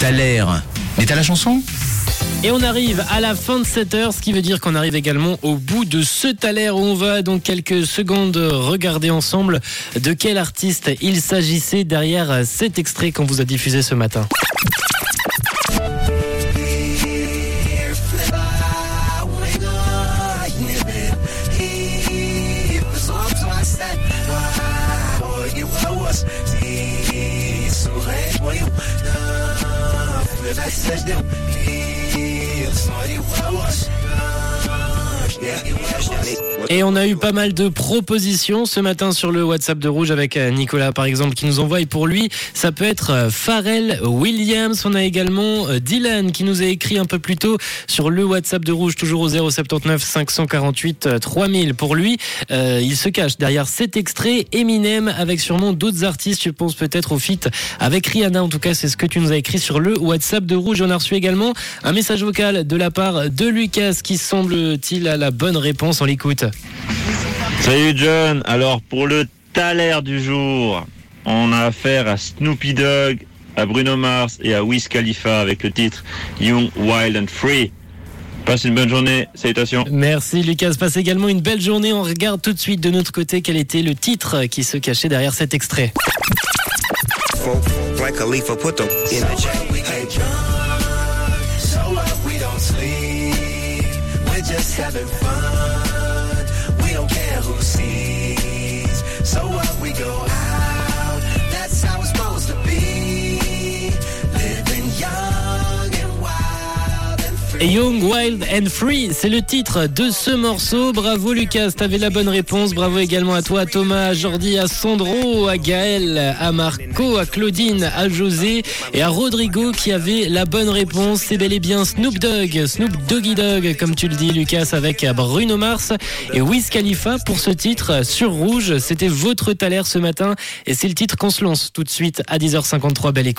T'as. Mais t'as la chanson Et on arrive à la fin de cette heure, ce qui veut dire qu'on arrive également au bout de ce taler où on va donc quelques secondes regarder ensemble de quel artiste il s'agissait derrière cet extrait qu'on vous a diffusé ce matin. cause I touched them heels on you. Was. Yeah, you was. Et on a eu pas mal de propositions ce matin sur le WhatsApp de Rouge avec euh, Nicolas par exemple qui nous envoie et pour lui ça peut être euh, Pharrell Williams. On a également euh, Dylan qui nous a écrit un peu plus tôt sur le WhatsApp de Rouge toujours au 079 548 3000. Pour lui il se cache derrière cet extrait Eminem avec sûrement d'autres artistes. Je pense peut-être au feat avec Rihanna. En tout cas c'est ce que tu nous as écrit sur le WhatsApp de Rouge. On a reçu également un message vocal de la part de Lucas qui semble-t-il à la bonne réponse. On l'écoute. Salut John, alors pour le taler du jour, on a affaire à Snoopy Dogg, à Bruno Mars et à Wiz Khalifa avec le titre Young, Wild and Free. Passe une bonne journée, salutations. Merci Lucas, passe également une belle journée. On regarde tout de suite de notre côté quel était le titre qui se cachait derrière cet extrait. overseas. So what we go? Young, Wild and Free, c'est le titre de ce morceau. Bravo Lucas, t'avais la bonne réponse. Bravo également à toi Thomas, à Jordi, à Sandro, à Gaël, à Marco, à Claudine, à José et à Rodrigo qui avait la bonne réponse. C'est bel et bien Snoop Dogg, Snoop Doggy Dogg comme tu le dis Lucas avec Bruno Mars et Wiz Khalifa pour ce titre sur Rouge. C'était votre taler ce matin et c'est le titre qu'on se lance tout de suite à 10h53. Belle écoute.